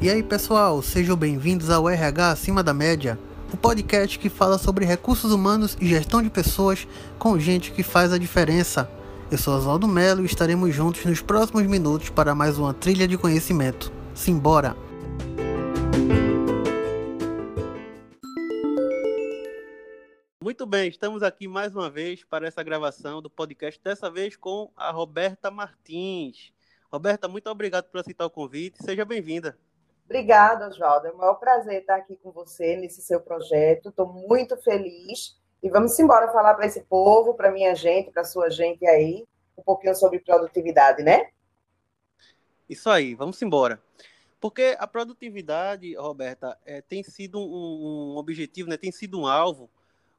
E aí, pessoal, sejam bem-vindos ao RH Acima da Média, o podcast que fala sobre recursos humanos e gestão de pessoas com gente que faz a diferença. Eu sou Oswaldo Melo e estaremos juntos nos próximos minutos para mais uma trilha de conhecimento. Simbora! Muito bem, estamos aqui mais uma vez para essa gravação do podcast, dessa vez com a Roberta Martins. Roberta, muito obrigado por aceitar o convite. Seja bem-vinda. Obrigada, Oswaldo. É um maior prazer estar aqui com você nesse seu projeto. Estou muito feliz. E vamos embora falar para esse povo, para minha gente, para sua gente aí, um pouquinho sobre produtividade, né? Isso aí, vamos embora. Porque a produtividade, Roberta, é, tem sido um, um, objetivo, né, tem sido um alvo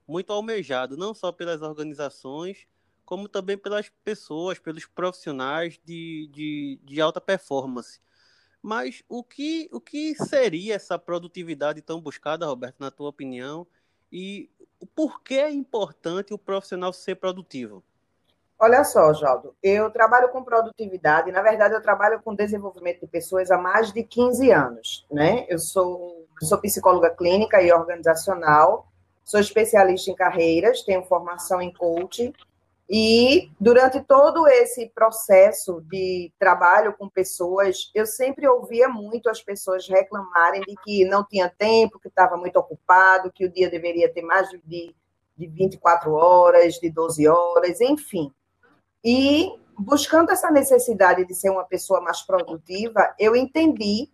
muito almejado, não só pelas organizações, como também pelas pessoas, pelos profissionais de, de, de alta performance. Mas o que, o que seria essa produtividade tão buscada, Roberto, na tua opinião? E por que é importante o profissional ser produtivo? Olha só, Jaldo, eu trabalho com produtividade, na verdade eu trabalho com desenvolvimento de pessoas há mais de 15 anos, né? Eu sou, sou psicóloga clínica e organizacional, sou especialista em carreiras, tenho formação em coaching e durante todo esse processo de trabalho com pessoas, eu sempre ouvia muito as pessoas reclamarem de que não tinha tempo, que estava muito ocupado, que o dia deveria ter mais de, de 24 horas, de 12 horas, enfim. E buscando essa necessidade de ser uma pessoa mais produtiva, eu entendi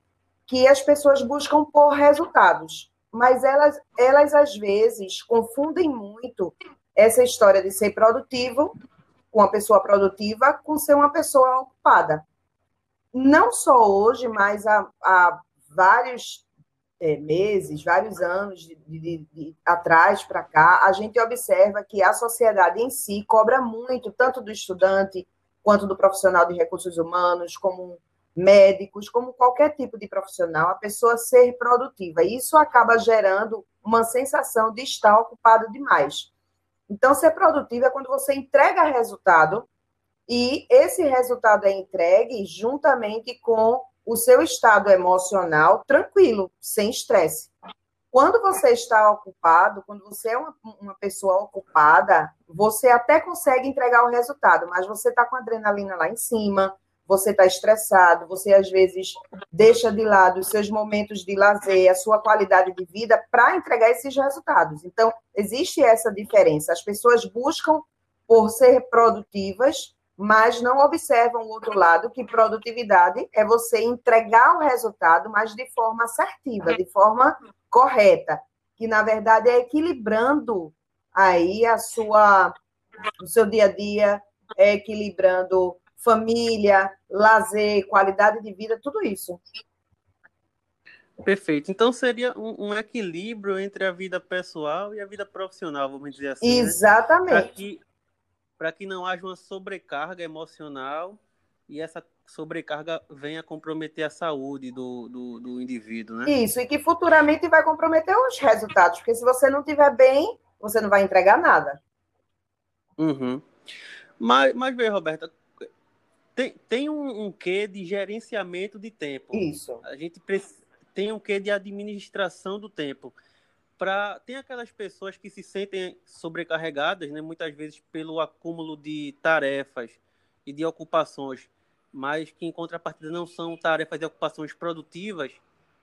que as pessoas buscam por resultados, mas elas, elas às vezes confundem muito essa história de ser produtivo, uma pessoa produtiva, com ser uma pessoa ocupada. Não só hoje, mas há, há vários é, meses, vários anos de, de, de atrás para cá, a gente observa que a sociedade em si cobra muito, tanto do estudante quanto do profissional de recursos humanos, como médicos, como qualquer tipo de profissional, a pessoa ser produtiva. Isso acaba gerando uma sensação de estar ocupado demais. Então, ser produtivo é quando você entrega resultado e esse resultado é entregue juntamente com o seu estado emocional tranquilo, sem estresse. Quando você está ocupado, quando você é uma, uma, pessoa ocupada, você até consegue entregar o resultado, mas você está com adrenalina lá em cima, você está estressado, você às vezes deixa de lado os seus momentos de lazer, a sua qualidade de vida para entregar esses resultados. Então, existe essa diferença. As pessoas buscam por ser produtivas, mas não observam o outro lado, que produtividade é você entregar o resultado, mas de forma assertiva, de forma correta, que na verdade é equilibrando aí a sua o seu dia a dia, é equilibrando família, lazer, qualidade de vida, tudo isso. Perfeito. Então seria um, um equilíbrio entre a vida pessoal e a vida profissional, vamos dizer assim. Né? Exatamente. Né? Para que, que não haja uma sobrecarga emocional e essa sobrecarga venha comprometer a saúde do, do, do, indivíduo, né? Isso, e que futuramente vai comprometer os resultados, porque se você não estiver bem, você não vai entregar nada. Uhum. Mas, mas vê, Roberta, tem, tem um, um quê de gerenciamento de tempo. Isso. A gente tem um quê de administração do tempo. Pra, tem aquelas pessoas que se sentem sobrecarregadas, né, muitas vezes pelo acúmulo de tarefas e de ocupações, mas que em contrapartida não são tarefas e ocupações produtivas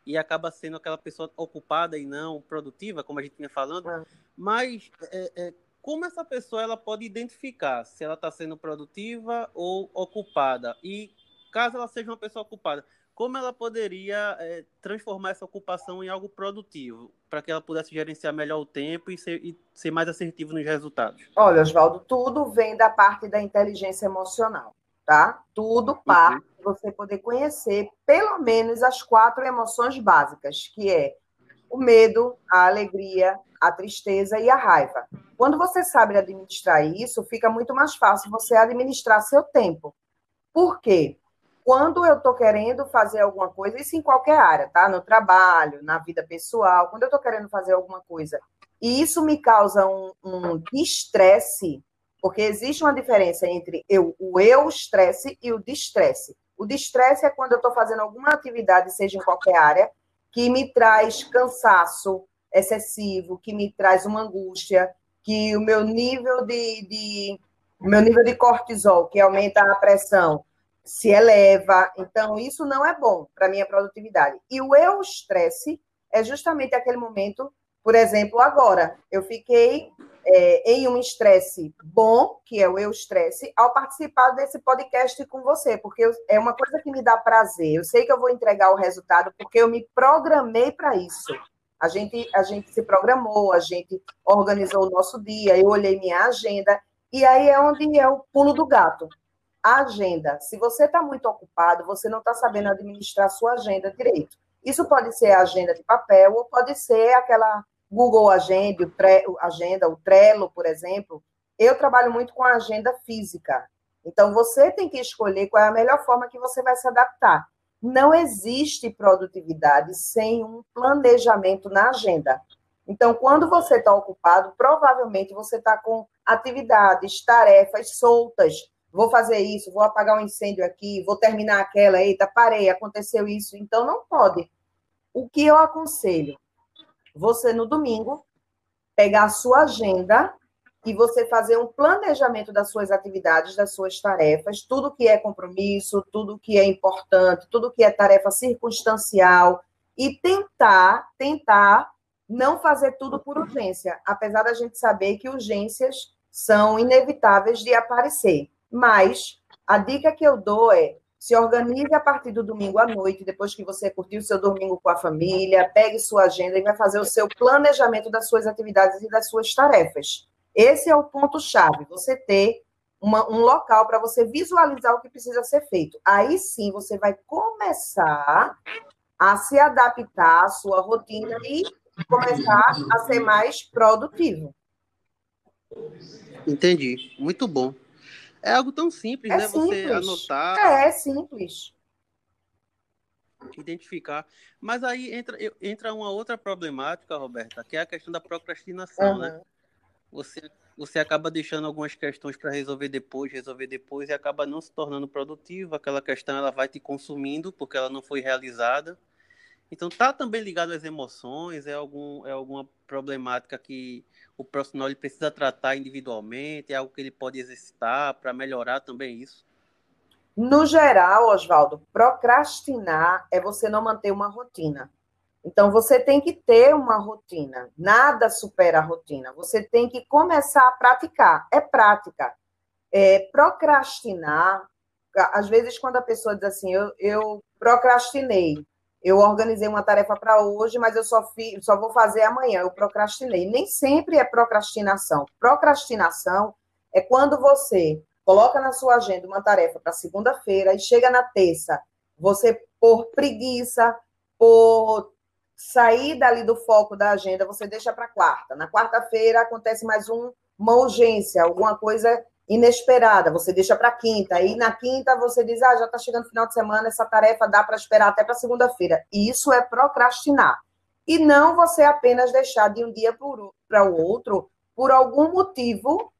e acaba sendo aquela pessoa ocupada e não produtiva, como a gente vinha falando. É. Mas é, é, como essa pessoa ela pode identificar se ela está sendo produtiva ou ocupada? E caso ela seja uma pessoa ocupada, como ela poderia é, transformar essa ocupação em algo produtivo, para que ela pudesse gerenciar melhor o tempo e ser, e ser mais assertivo nos resultados? Olha, Oswaldo, tudo vem da parte da inteligência emocional, tá? Tudo parte uhum. você poder conhecer pelo menos as quatro emoções básicas, que é o medo, a alegria, a tristeza e a raiva. Quando você sabe administrar isso, fica muito mais fácil você administrar seu tempo. Por quê? Quando eu estou querendo fazer alguma coisa, isso em qualquer área, tá? No trabalho, na vida pessoal, quando eu estou querendo fazer alguma coisa, e isso me causa um, um estresse, porque existe uma diferença entre eu, o eu estresse e o destresse. O de estresse é quando eu estou fazendo alguma atividade, seja em qualquer área, que me traz cansaço excessivo, que me traz uma angústia, que o meu nível de, de meu nível de cortisol, que aumenta a pressão, se eleva. Então, isso não é bom para a minha produtividade. E o eu estresse é justamente aquele momento, por exemplo, agora, eu fiquei é, em um estresse bom, que é o eu estresse, ao participar desse podcast com você, porque eu, é uma coisa que me dá prazer. Eu sei que eu vou entregar o resultado porque eu me programei para isso. A gente, a gente se programou, a gente organizou o nosso dia, eu olhei minha agenda, e aí é onde é o pulo do gato. A agenda. Se você está muito ocupado, você não está sabendo administrar sua agenda direito. Isso pode ser a agenda de papel ou pode ser aquela Google Agenda, o, tre, agenda, o Trello, por exemplo. Eu trabalho muito com a agenda física. Então, você tem que escolher qual é a melhor forma que você vai se adaptar. Não existe produtividade sem um planejamento na agenda. Então, quando você está ocupado, provavelmente você está com atividades, tarefas soltas. Vou fazer isso, vou apagar um incêndio aqui, vou terminar aquela, eita, parei, aconteceu isso. Então, não pode. O que eu aconselho? Você, no domingo, pegar a sua agenda e você fazer um planejamento das suas atividades, das suas tarefas, tudo que é compromisso, tudo que é importante, tudo que é tarefa circunstancial, e tentar, tentar não fazer tudo por urgência, apesar da gente saber que urgências são inevitáveis de aparecer. Mas a dica que eu dou é se organize a partir do domingo à noite, depois que você curtiu seu domingo com a família, pegue sua agenda e vai fazer o seu planejamento das suas atividades e das suas tarefas. Esse é o ponto-chave, você ter uma, um local para você visualizar o que precisa ser feito. Aí sim você vai começar a se adaptar à sua rotina e começar a ser mais produtivo. Entendi. Muito bom. É algo tão simples, é né? Simples. Você anotar. É, é simples. Identificar. Mas aí entra, entra uma outra problemática, Roberta, que é a questão da procrastinação, uhum. né? Você, você acaba deixando algumas questões para resolver depois, resolver depois, e acaba não se tornando produtivo. Aquela questão ela vai te consumindo porque ela não foi realizada. Então tá também ligado às emoções, é, algum, é alguma problemática que o profissional ele precisa tratar individualmente, é algo que ele pode exercitar para melhorar também isso? No geral, Oswaldo, procrastinar é você não manter uma rotina. Então, você tem que ter uma rotina. Nada supera a rotina. Você tem que começar a praticar. É prática. É, procrastinar, às vezes, quando a pessoa diz assim, eu, eu procrastinei, eu organizei uma tarefa para hoje, mas eu só, só vou fazer amanhã, eu procrastinei. Nem sempre é procrastinação. Procrastinação é quando você coloca na sua agenda uma tarefa para segunda-feira e chega na terça, você, por preguiça, por sair dali do foco da agenda, você deixa para quarta. Na quarta-feira acontece mais um, uma urgência, alguma coisa inesperada, você deixa para quinta, e na quinta você diz, ah, já está chegando o final de semana, essa tarefa dá para esperar até para segunda-feira. Isso é procrastinar. E não você apenas deixar de um dia para o outro por algum motivo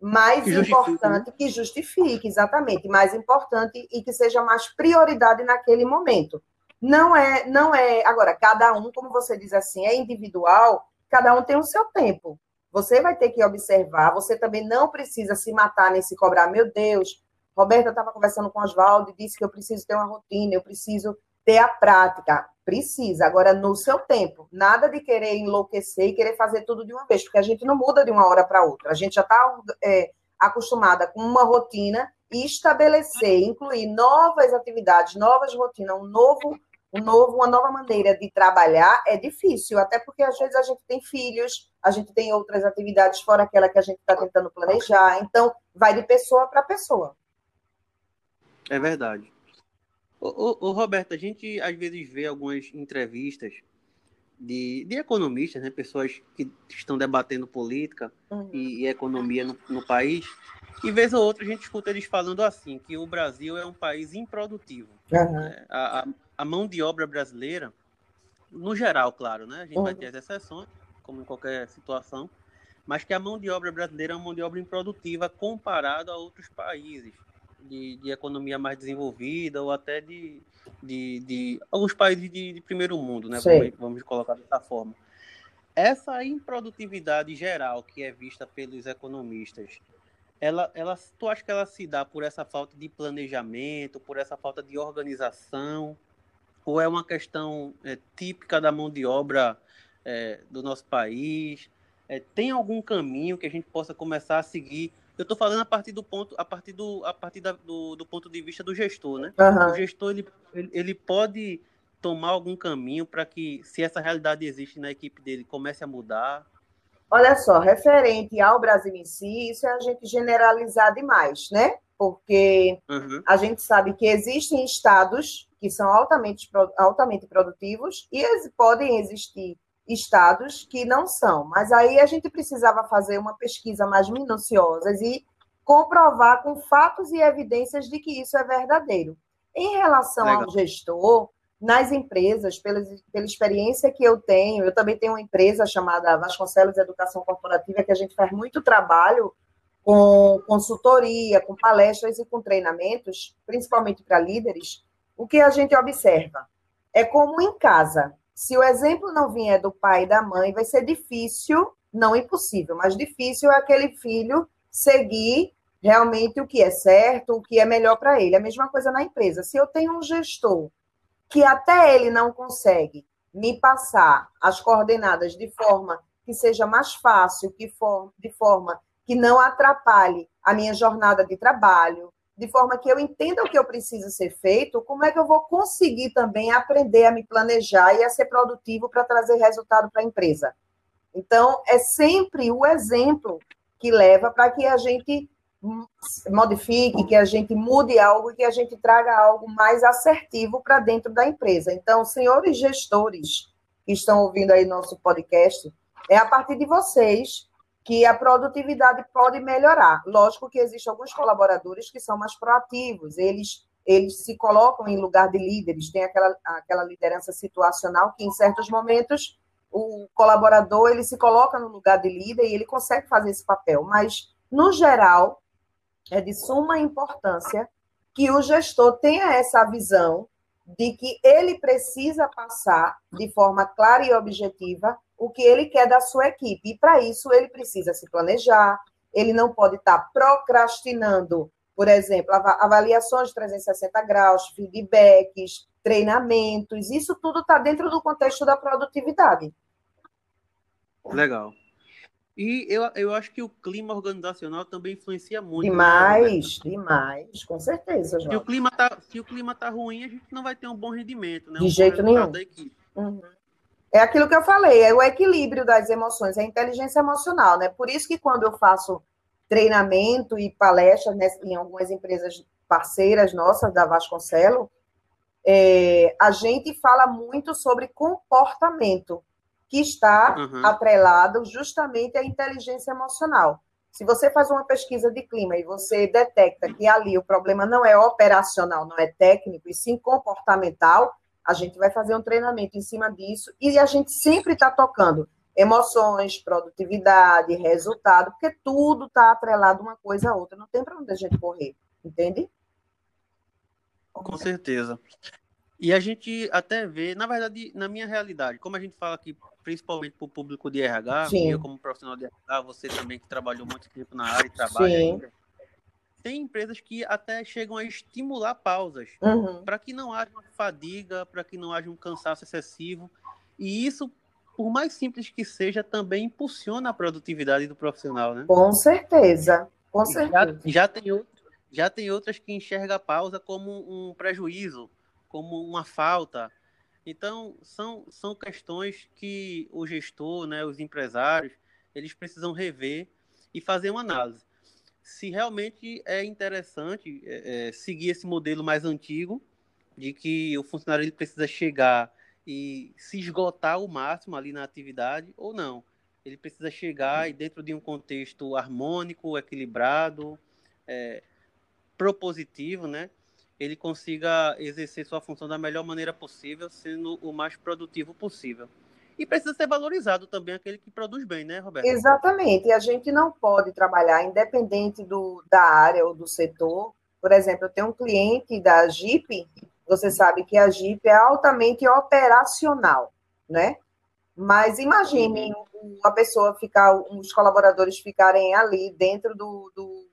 mais que importante né? que justifique, exatamente, mais importante e que seja mais prioridade naquele momento. Não é, não é, agora, cada um, como você diz assim, é individual, cada um tem o seu tempo. Você vai ter que observar, você também não precisa se matar nem se cobrar. Meu Deus, Roberta estava conversando com Oswaldo e disse que eu preciso ter uma rotina, eu preciso ter a prática. Precisa, agora no seu tempo. Nada de querer enlouquecer e querer fazer tudo de uma vez, porque a gente não muda de uma hora para outra. A gente já está é, acostumada com uma rotina e estabelecer, incluir novas atividades, novas rotinas, um novo um novo, uma nova maneira de trabalhar é difícil, até porque às vezes a gente tem filhos, a gente tem outras atividades fora aquela que a gente está tentando planejar, então vai de pessoa para pessoa. É verdade. O, Roberto, a gente às vezes vê algumas entrevistas de, de economistas, né, pessoas que estão debatendo política uhum. e, e, economia no, no país, e vez ou outra a gente escuta eles falando assim, que o Brasil é um país improdutivo. Uhum. A, a, a mão de obra brasileira, no geral, claro, né? A gente uhum. vai ter as exceções, como em qualquer situação, mas que a mão de obra brasileira é uma mão de obra improdutiva comparado a outros países de, de economia mais desenvolvida ou até de, de, de alguns países de, de primeiro mundo, né? Vamos, vamos, colocar dessa forma. Essa improdutividade geral que é vista pelos economistas, ela, ela, tu acha que ela se dá por essa falta de planejamento, por essa falta de organização, ou é uma questão é, típica da mão de obra é, do nosso país? É, tem algum caminho que a gente possa começar a seguir eu estou falando a partir do ponto, a partir do, a partir da, do, do ponto de vista do gestor, né? Uhum. O gestor ele, ele pode tomar algum caminho para que, se essa realidade existe na equipe dele, comece a mudar. Olha só, referente ao Brasil em si, isso é a gente generalizar demais, né? Porque uhum. a gente sabe que existem estados que são altamente, altamente produtivos e podem existir estados que não são. Mas aí a gente precisava fazer uma pesquisa mais minuciosa e comprovar com fatos e evidências de que isso é verdadeiro. Em relação Legal. ao gestor, nas empresas, pela, pela experiência que eu tenho, eu também tenho uma empresa chamada Vasconcelos Educação Corporativa, que a gente faz muito trabalho com consultoria, com palestras e com treinamentos, principalmente para líderes. O que a gente observa é como em casa, se o exemplo não vier do pai e da mãe, vai ser difícil, não impossível, mas difícil é aquele filho seguir realmente o que é certo, o que é melhor para ele. A mesma coisa na empresa. Se eu tenho um gestor que até ele não consegue me passar as coordenadas de forma que seja mais fácil, que for, de forma que não atrapalhe a minha jornada de trabalho, de forma que eu entenda o que eu preciso ser feito, como é que eu vou conseguir também aprender a me planejar e a ser produtivo para trazer resultado para a empresa. Então, é sempre o exemplo que leva para que a gente modifique, que a gente mude algo e que a gente traga algo mais assertivo para dentro da empresa. Então, senhores gestores que estão ouvindo aí nosso podcast, é a partir de vocês que a produtividade pode melhorar. Lógico que existem alguns colaboradores que são mais proativos, eles, eles se colocam em lugar de líderes, tem aquela, aquela liderança situacional que, em certos momentos, o colaborador ele se coloca no lugar de líder e ele consegue fazer esse papel, mas, no geral, é de suma importância que o gestor tenha essa visão de que ele precisa passar de forma clara e objetiva o que ele quer da sua equipe. E para isso ele precisa se planejar, ele não pode estar procrastinando, por exemplo, avaliações de 360 graus, feedbacks, treinamentos, isso tudo está dentro do contexto da produtividade. Legal. E eu, eu acho que o clima organizacional também influencia muito. Demais, né, demais, com certeza, João. Se o, clima tá, se o clima tá ruim, a gente não vai ter um bom rendimento, né? De um jeito nenhum. Uhum. É aquilo que eu falei, é o equilíbrio das emoções, é a inteligência emocional, né? Por isso que quando eu faço treinamento e palestras né, em algumas empresas parceiras nossas da Vasconcelo, é, a gente fala muito sobre comportamento, que está uhum. atrelado justamente à inteligência emocional. Se você faz uma pesquisa de clima e você detecta que ali o problema não é operacional, não é técnico, e sim comportamental, a gente vai fazer um treinamento em cima disso e a gente sempre está tocando emoções, produtividade, resultado, porque tudo está atrelado uma coisa a outra, não tem para onde a gente correr, entende? Com certeza. E a gente até vê, na verdade, na minha realidade, como a gente fala aqui, principalmente para o público de RH, Sim. eu como profissional de RH, você também que trabalhou muito tempo na área e trabalha Sim. ainda, tem empresas que até chegam a estimular pausas uhum. para que não haja uma fadiga, para que não haja um cansaço excessivo. E isso, por mais simples que seja, também impulsiona a produtividade do profissional, né? Com certeza, com certeza. Já, já, tem, outro, já tem outras que enxergam a pausa como um prejuízo, como uma falta. Então, são, são questões que o gestor, né, os empresários, eles precisam rever e fazer uma análise se realmente é interessante é, é, seguir esse modelo mais antigo, de que o funcionário ele precisa chegar e se esgotar o máximo ali na atividade, ou não. Ele precisa chegar e dentro de um contexto harmônico, equilibrado, é, propositivo, né? Ele consiga exercer sua função da melhor maneira possível, sendo o mais produtivo possível. E precisa ser valorizado também aquele que produz bem, né, Roberto? Exatamente. E a gente não pode trabalhar, independente do, da área ou do setor, Por exemplo, eu tenho um cliente da Jeep, você sabe que a Jeep é altamente operacional, né? Mas imagine uma pessoa ficar, os colaboradores ficarem ali dentro do, do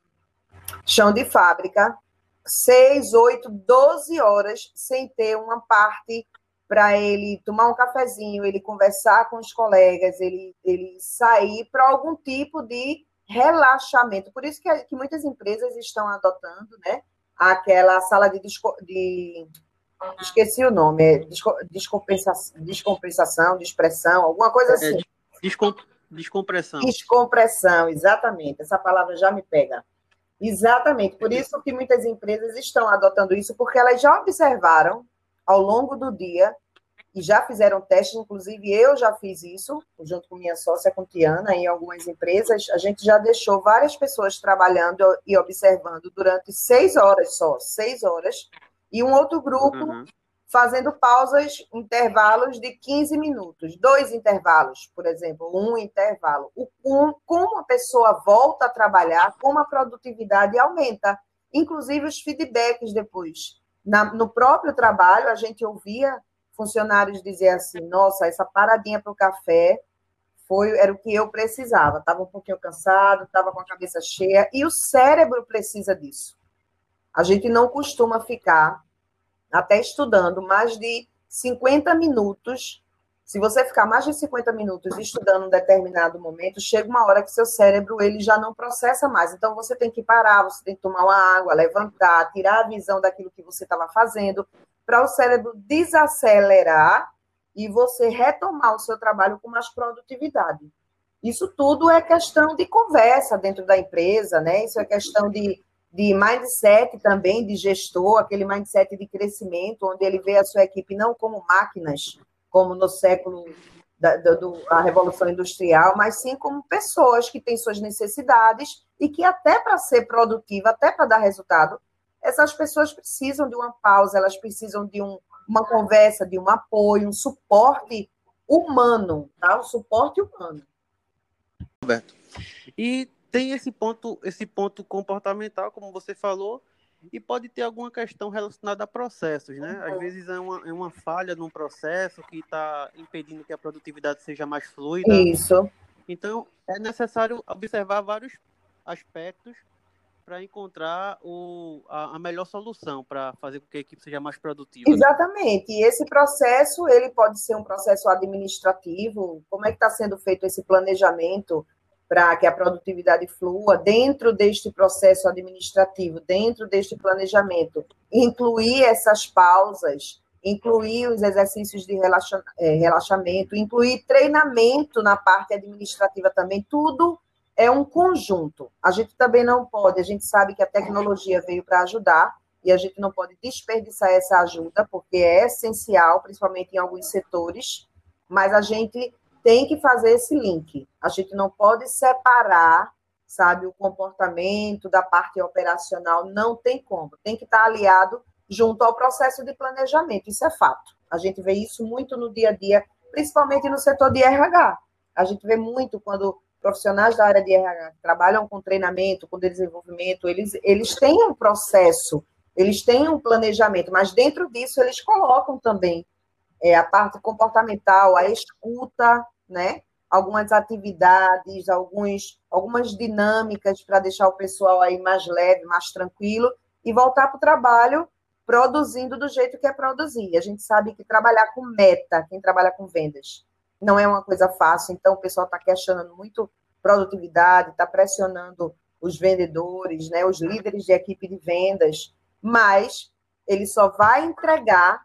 chão de fábrica, seis, oito, doze horas sem ter uma parte para ele tomar um cafezinho, ele conversar com os colegas, ele, ele sair para algum tipo de relaxamento. Por isso que, que muitas empresas estão adotando, né? Aquela sala de, de esqueci o nome, é descompensação, descompensação, expressão, alguma coisa é, assim. É, descom, descompressão. Descompressão, exatamente. Essa palavra já me pega. Exatamente. Por isso que muitas empresas estão adotando isso, porque elas já observaram ao longo do dia e já fizeram testes, inclusive eu já fiz isso, junto com minha sócia, com Tiana, em algumas empresas, a gente já deixou várias pessoas trabalhando e observando durante seis horas só, seis horas, e um outro grupo uhum. fazendo pausas, intervalos de 15 minutos, dois intervalos, por exemplo, um intervalo. O, um, como a pessoa volta a trabalhar, como a produtividade aumenta, inclusive os feedbacks depois. Na, no próprio trabalho, a gente ouvia funcionários dizer assim: nossa, essa paradinha para o café foi era o que eu precisava. Estava um pouquinho cansado, estava com a cabeça cheia, e o cérebro precisa disso. A gente não costuma ficar até estudando mais de 50 minutos. Se você ficar mais de 50 minutos estudando um determinado momento, chega uma hora que seu cérebro ele já não processa mais. Então você tem que parar, você tem que tomar uma água, levantar, tirar a visão daquilo que você estava fazendo, para o cérebro desacelerar e você retomar o seu trabalho com mais produtividade. Isso tudo é questão de conversa dentro da empresa, né? Isso é questão de de mindset também de gestor, aquele mindset de crescimento, onde ele vê a sua equipe não como máquinas, como no século da, da do, a Revolução Industrial, mas sim como pessoas que têm suas necessidades e que até para ser produtiva, até para dar resultado, essas pessoas precisam de uma pausa, elas precisam de um, uma conversa, de um apoio, um suporte humano, tá? Um suporte humano. Roberto. E tem esse ponto, esse ponto comportamental, como você falou, e pode ter alguma questão relacionada a processos, né? Às vezes é uma, é uma falha num processo que está impedindo que a produtividade seja mais fluida. Isso. Então, é necessário observar vários aspectos para encontrar o, a, a, melhor solução para fazer com que a equipe seja mais produtiva. Exatamente. E esse processo, ele pode ser um processo administrativo. Como é que está sendo feito esse planejamento? Para que a produtividade flua dentro deste processo administrativo, dentro deste planejamento, incluir essas pausas, incluir os exercícios de relaxa, é, relaxamento, incluir treinamento na parte administrativa também, tudo é um conjunto. A gente também não pode, a gente sabe que a tecnologia veio para ajudar, e a gente não pode desperdiçar essa ajuda, porque é essencial, principalmente em alguns setores, mas a gente tem que fazer esse link. A gente não pode separar, sabe, o comportamento da parte operacional, não tem como. Tem que estar aliado junto ao processo de planejamento, isso é fato. A gente vê isso muito no dia a dia, principalmente no setor de RH. A gente vê muito quando profissionais da área de RH trabalham com treinamento, com desenvolvimento, eles, eles têm um processo, eles têm um planejamento, mas dentro disso eles colocam também é, a parte comportamental, a escuta, né? Algumas atividades, alguns, algumas dinâmicas para deixar o pessoal aí mais leve, mais tranquilo e voltar para o trabalho produzindo do jeito que é produzir. A gente sabe que trabalhar com meta, quem trabalha com vendas, não é uma coisa fácil. Então, o pessoal está questionando muito produtividade, está pressionando os vendedores, né, os líderes de equipe de vendas, mas ele só vai entregar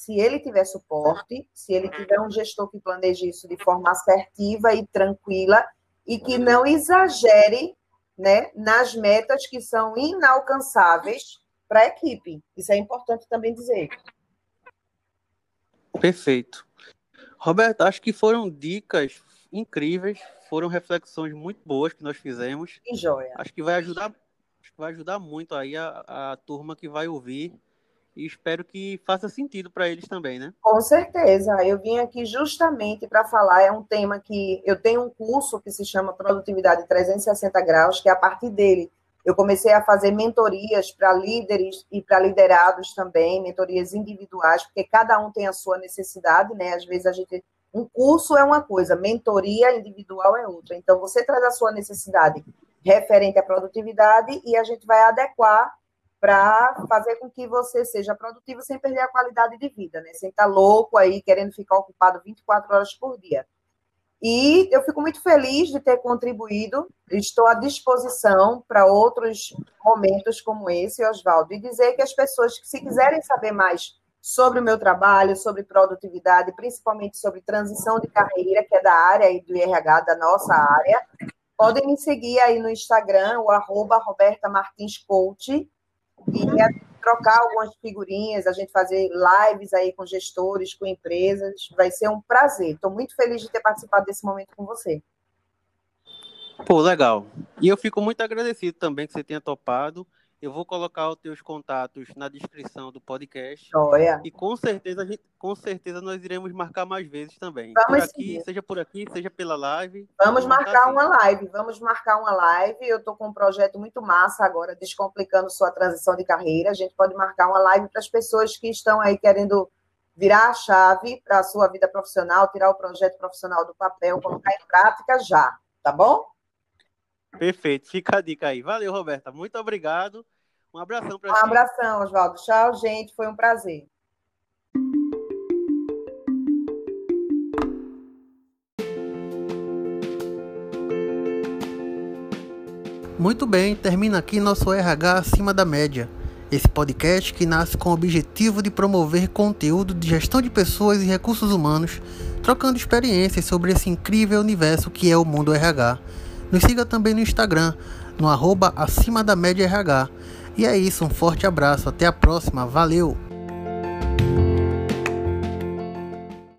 se ele tiver suporte, se ele tiver um gestor que planeje isso de forma assertiva e tranquila e que não exagere né, nas metas que são inalcançáveis para a equipe. Isso é importante também dizer. Perfeito. Roberto, acho que foram dicas incríveis, foram reflexões muito boas que nós fizemos. Que joia. Acho que vai ajudar, vai ajudar muito aí a, a turma que vai ouvir e espero que faça sentido para eles também, né? Com certeza. Eu vim aqui justamente para falar, é um tema que eu tenho um curso que se chama Produtividade 360 Graus, que a partir dele Eu comecei a fazer mentorias para líderes e para liderados também, mentorias individuais, porque cada um tem a sua necessidade, né? Às vezes a gente. Um curso é uma coisa, mentoria individual é outra. Então, você traz a sua necessidade referente à produtividade e a gente vai adequar para fazer com que você seja produtivo sem perder a qualidade de vida, né? Sem estar tá louco aí, querendo ficar ocupado 24 horas por dia. E eu fico muito feliz de ter contribuído, estou à disposição para outros momentos como esse, Oswaldo, e dizer que as pessoas que se quiserem saber mais sobre o meu trabalho, sobre produtividade, principalmente sobre transição de carreira, que é da área do IRH, da nossa área, podem me seguir aí no Instagram, o arroba Roberta Martins Coach, e trocar algumas figurinhas, a gente fazer lives aí com gestores, com empresas. Vai ser um prazer. Estou muito feliz de ter participado desse momento com você. Pô, legal. E eu fico muito agradecido também que você tenha topado. Eu vou colocar os teus contatos na descrição do podcast. Olha. E com certeza, gente, com certeza nós iremos marcar mais vezes também. Vamos por aqui, seja por aqui, seja pela live. Vamos marcar assim. uma live, vamos marcar uma live. Eu estou com um projeto muito massa agora, descomplicando sua transição de carreira. A gente pode marcar uma live para as pessoas que estão aí querendo virar a chave para a sua vida profissional, tirar o projeto profissional do papel, colocar em prática já, tá bom? Perfeito, fica a dica aí. Valeu, Roberta. Muito obrigado. Um abração para Um abração, Oswaldo. Tchau, gente. Foi um prazer. Muito bem, termina aqui nosso RH acima da média. Esse podcast que nasce com o objetivo de promover conteúdo de gestão de pessoas e recursos humanos, trocando experiências sobre esse incrível universo que é o mundo RH. Nos siga também no Instagram, no arroba acima da média RH. E é isso, um forte abraço, até a próxima, valeu!